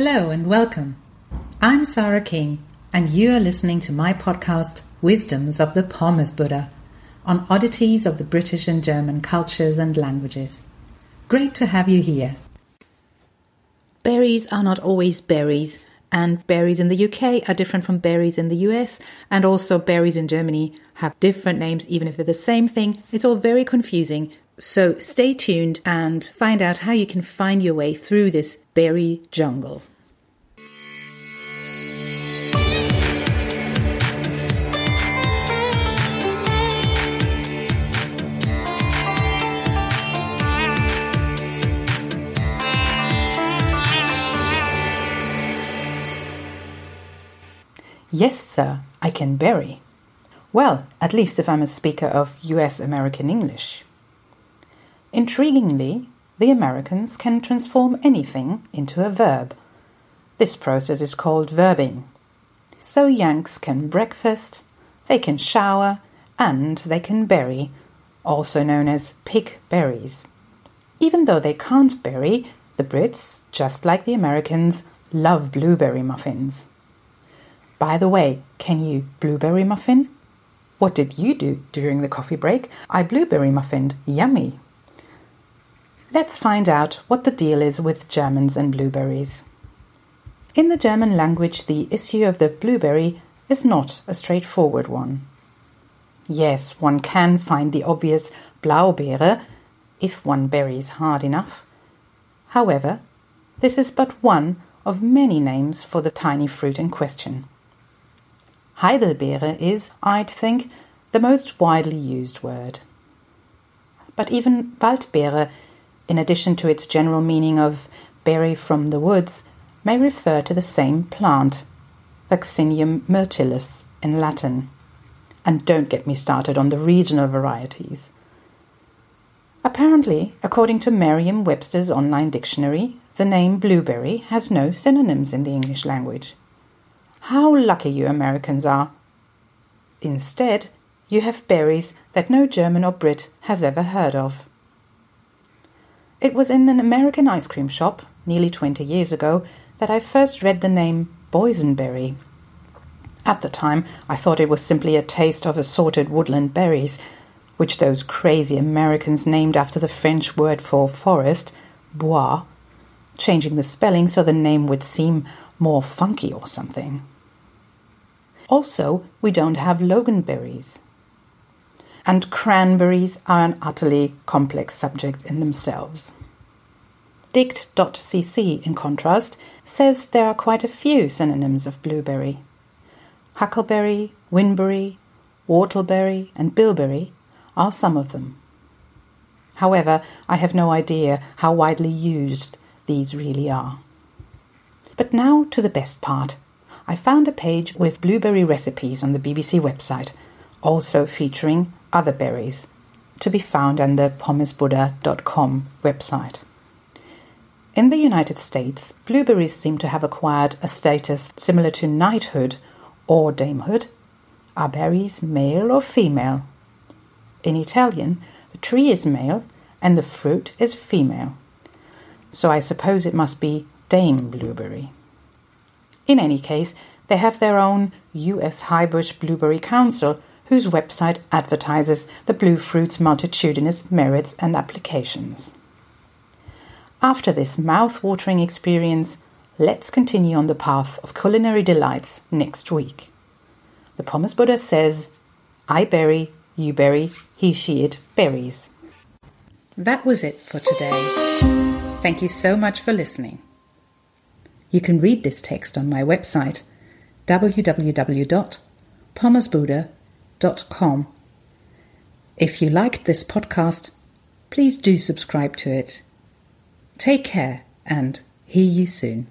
Hello and welcome. I'm Sarah King, and you are listening to my podcast, Wisdoms of the Pommes Buddha, on oddities of the British and German cultures and languages. Great to have you here. Berries are not always berries, and berries in the UK are different from berries in the US, and also berries in Germany have different names, even if they're the same thing. It's all very confusing, so stay tuned and find out how you can find your way through this berry jungle. Yes, sir, I can berry. Well, at least if I'm a speaker of US American English. Intriguingly, the Americans can transform anything into a verb. This process is called verbing. So Yanks can breakfast, they can shower, and they can berry, also known as pick berries. Even though they can't berry, the Brits, just like the Americans, love blueberry muffins. By the way, can you blueberry muffin? What did you do during the coffee break? I blueberry muffined. Yummy. Let's find out what the deal is with Germans and blueberries. In the German language, the issue of the blueberry is not a straightforward one. Yes, one can find the obvious Blaubeere if one berries hard enough. However, this is but one of many names for the tiny fruit in question. Heidelbeere is, I'd think, the most widely used word. But even Waldbeere in addition to its general meaning of berry from the woods, may refer to the same plant, Vaccinium myrtillus in Latin. And don't get me started on the regional varieties. Apparently, according to Merriam Webster's online dictionary, the name blueberry has no synonyms in the English language. How lucky you Americans are! Instead, you have berries that no German or Brit has ever heard of. It was in an American ice cream shop, nearly 20 years ago, that I first read the name boysenberry. At the time, I thought it was simply a taste of assorted woodland berries, which those crazy Americans named after the French word for forest, bois, changing the spelling so the name would seem more funky or something. Also, we don't have loganberries and cranberries are an utterly complex subject in themselves. Dict.cc, in contrast, says there are quite a few synonyms of blueberry. Huckleberry, winberry, whortleberry, and bilberry are some of them. However, I have no idea how widely used these really are. But now to the best part. I found a page with blueberry recipes on the BBC website, also featuring other berries, to be found on the pommesbuddha.com website. In the United States, blueberries seem to have acquired a status similar to knighthood or damehood. Are berries male or female? In Italian, the tree is male and the fruit is female. So I suppose it must be Dame Blueberry. In any case, they have their own US Highbush Blueberry Council whose website advertises the blue fruit's multitudinous merits and applications. After this mouth-watering experience, let's continue on the path of culinary delights next week. The Pommes Buddha says, I berry, you berry, he, she, it berries. That was it for today. Thank you so much for listening. You can read this text on my website www.pommesbuddha.com if you liked this podcast, please do subscribe to it. Take care and hear you soon.